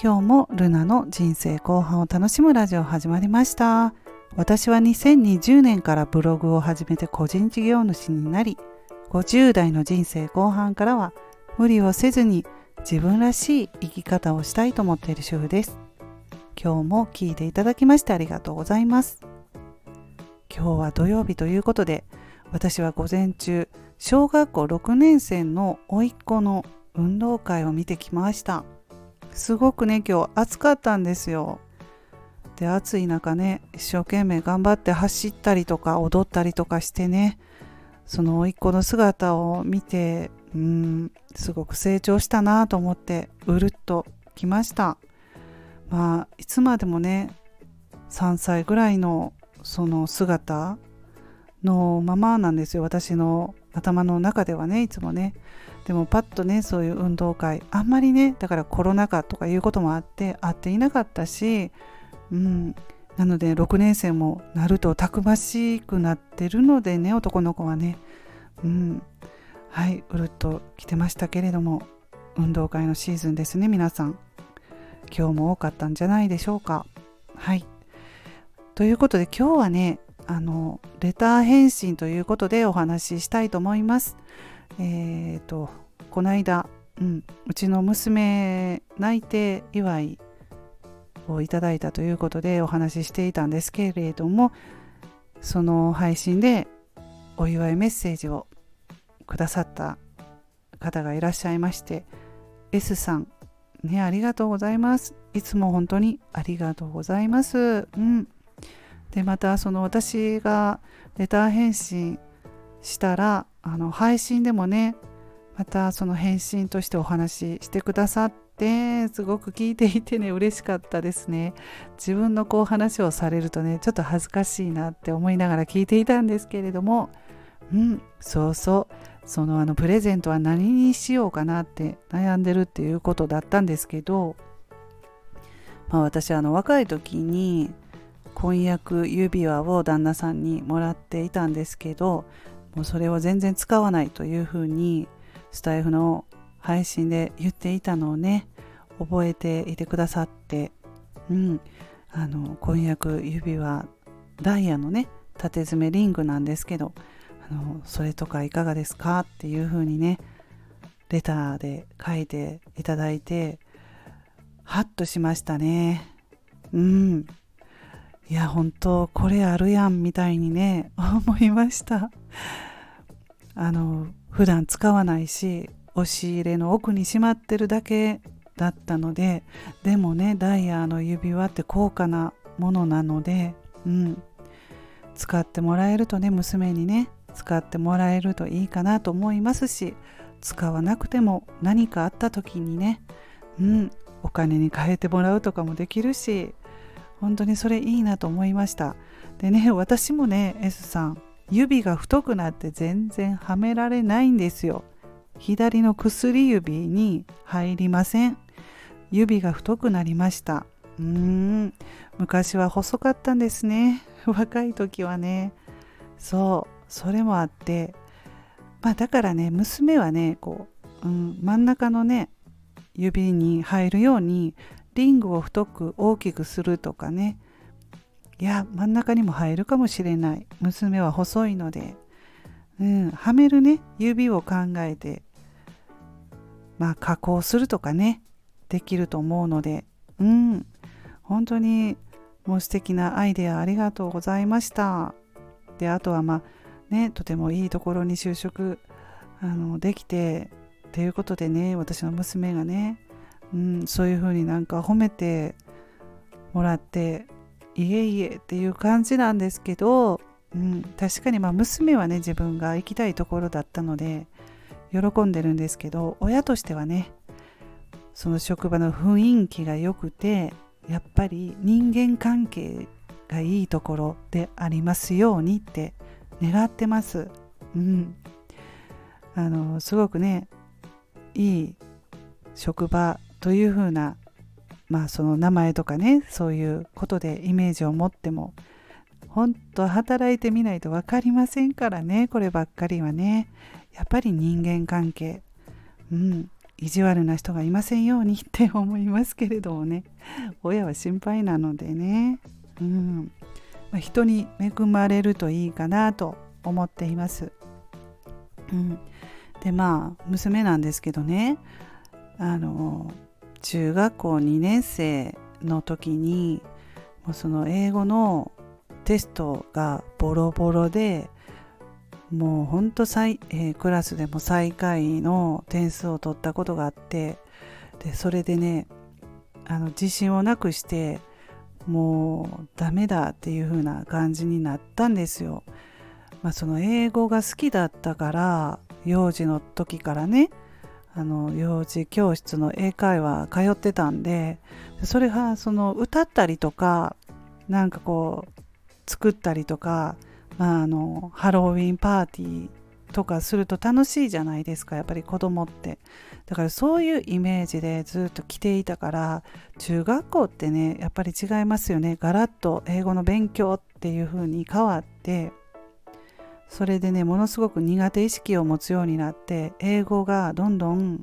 今日もルナの人生後半を楽しむラジオ始まりました。私は2020年からブログを始めて個人事業主になり50代の人生後半からは無理をせずに自分らしい生き方をしたいと思っている主婦です。今日も聞いていただきましてありがとうございます。今日は土曜日ということで私は午前中小学校6年生の甥っ子の運動会を見てきました。すごくね今日暑かったんですよ。で暑い中ね一生懸命頑張って走ったりとか踊ったりとかしてねその甥っ子の姿を見てうんすごく成長したなと思ってうるっときました。まあいつまでもね3歳ぐらいのその姿のままなんですよ。私の頭の中ではねいつもね。でもパッとねそういう運動会あんまりねだからコロナ禍とかいうこともあって会っていなかったしうん。なので6年生もなるとたくましくなってるのでね男の子はね。うん。はいうるっと来てましたけれども運動会のシーズンですね皆さん。今日も多かったんじゃないでしょうか。はい。ということで今日はねあのレター返信ということでお話ししたいと思います。えっ、ー、とこの間、うん、うちの娘内定祝いをいただいたということでお話ししていたんですけれどもその配信でお祝いメッセージをくださった方がいらっしゃいまして S さんねありがとうございます。いつも本当にありがとうございます。うん。でまたその私がレター返信したらあの配信でもねまたその返信としてお話ししてくださってすごく聞いていてね嬉しかったですね。自分のこう話をされるとねちょっと恥ずかしいなって思いながら聞いていたんですけれどもうんそうそう。そのあのプレゼントは何にしようかなって悩んでるっていうことだったんですけど、まあ、私あの若い時に婚約指輪を旦那さんにもらっていたんですけどもうそれを全然使わないというふうにスタイフの配信で言っていたのをね覚えていてくださってうん。あの婚約指輪ダイヤのね縦詰めリングなんですけどあのそれとかいかがですかっていうふうにねレターで書いていただいてハッとしましたね。うん。いや本当これあるやんみたいにね思いました。あの普段使わないし押し入れの奥にしまってるだけだったのででもねダイヤの指輪って高価なものなのでうん。使ってもらえるとね娘にね使ってもらえるといいかなと思いますし使わなくても何かあった時にねうん。お金に変えてもらうとかもできるし本当にそれいいなと思いました。でね 私もね S さん指が太くなって全然はめられないんですよ。左の薬指に入りません。指が太くなりました。うーん。昔は細かったんですね。若い時はね。そう。それもあって。まあだからね娘はねこう、うん、真ん中のね指に入るようにリングを太く大きくするとかね。いや真ん中にも入るかもしれない。娘は細いので、うん、はめるね。指を考えて。まあ加工するとかね。できると思うので。うん。本当にもう素敵なアイデアありがとうございました。であとはまあねとてもいいところに就職あのできて。ということでね私の娘がね。うん、そういうふうになんか褒めてもらっていえいえっていう感じなんですけど、うん、確かにまあ娘はね自分が行きたいところだったので喜んでるんですけど親としてはねその職場の雰囲気が良くてやっぱり人間関係がいいところでありますようにって願ってます。うん、あのすごくねいい職場というふうなまあその名前とかねそういうことでイメージを持っても本当働いてみないと分かりませんからねこればっかりはね。やっぱり人間関係うん意地悪な人がいませんようにって思いますけれどもね。親は心配なのでね、うん。まあ、人に恵まれるといいかなと思っています。うん、でまあ娘なんですけどね。あの中学校2年生の時にもうその英語のテストがボロボロでもうほんと最、えー、クラスでも最下位の点数を取ったことがあってでそれでねあの自信をなくしてもうダメだっていう風な感じになったんですよ。まあ、その英語が好きだったから幼児の時からねあの幼児教室の英会話通ってたんでそれがその歌ったりとかなんかこう作ったりとかまあ、あのハロウィンパーティーとかすると楽しいじゃないですかやっぱり子供って。だからそういうイメージでずっと来ていたから中学校ってねやっぱり違いますよね。ガラッと英語の勉強っていう風に変わってそれでねものすごく苦手意識を持つようになって英語がどんどん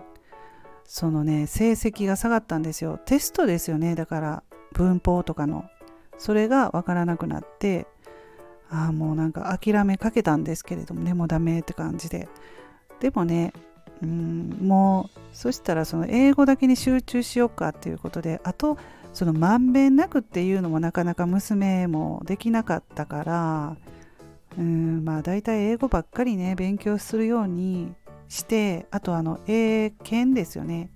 そのね成績が下がったんですよ。テストですよね。だから文法とかの。それがわからなくなってああもうなんか諦めかけたんですけれどもねもうダメって感じで。でもねうんもうそしたらその英語だけに集中しようかっていうことであとそのまんべんなくっていうのもなかなか娘もできなかったからうんまあ大体英語ばっかりね勉強するようにしてあとあの英検ですよね。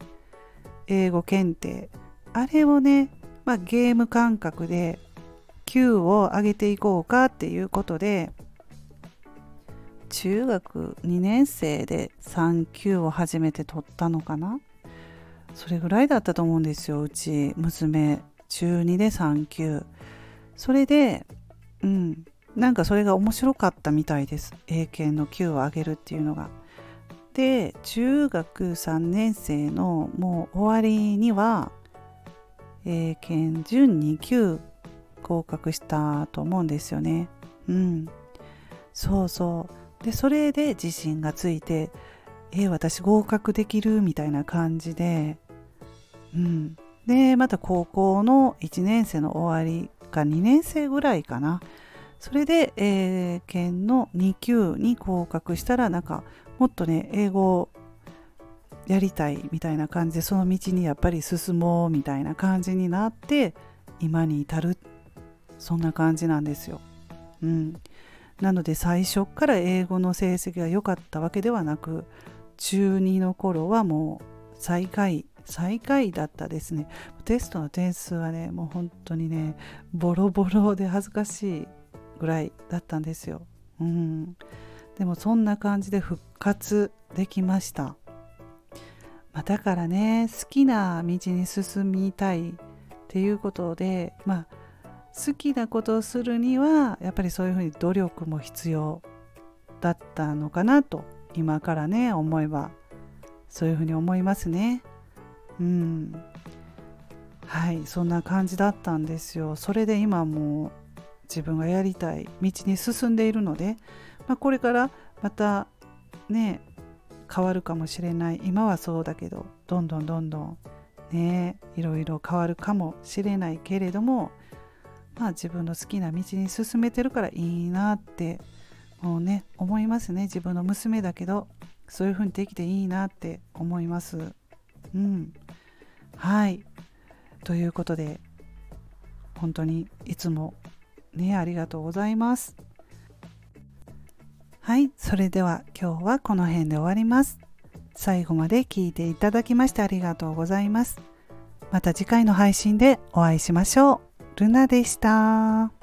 英語検定。あれをね、まあ、ゲーム感覚で級を上げていこうかっていうことで中学2年生で3級を初めて取ったのかな。それぐらいだったと思うんですようち娘。中2で3級それでうんなんかそれが面白かったみたいです英検の級を上げるっていうのがで中学3年生のもう終わりには英検準2級合格したと思うんですよね。うん。そうそう。で、それで自信がついて、え私合格できるみたいな感じで、うん。で、また高校の1年生の終わりか2年生ぐらいかな。それで、えー、県の2級に合格したら、なんか、もっとね、英語をやりたいみたいな感じで、その道にやっぱり進もうみたいな感じになって、今に至る。そんな感じなんですよ。うん、なので最初から英語の成績が良かったわけではなく中2の頃はもう最下位最下位だったですね。テストの点数はねもう本当にねボロボロで恥ずかしい。ぐらいだったんですよ。うん、でもそんな感じで復活できました。まあ、だからね好きな道に進みたいっていうことでまあ好きなことをするにはやっぱりそういうふうに努力も必要だったのかなと今からね思えばそういうふうに思いますねうんはいそんな感じだったんですよそれで今もう自分がやりたい道に進んでいるので、まあ、これからまたね変わるかもしれない。今はそうだけどどんどんどんどんねいろいろ変わるかもしれないけれどもまあ自分の好きな道に進めてるからいいなってもうね思いますね。自分の娘だけどそういう風にできていいなって思います。うん。はい。ということで本当にいつもねありがとうございます。はいそれでは今日はこの辺で終わります。最後まで聞いていただきましてありがとうございます。また次回の配信でお会いしましょう。ルナでした。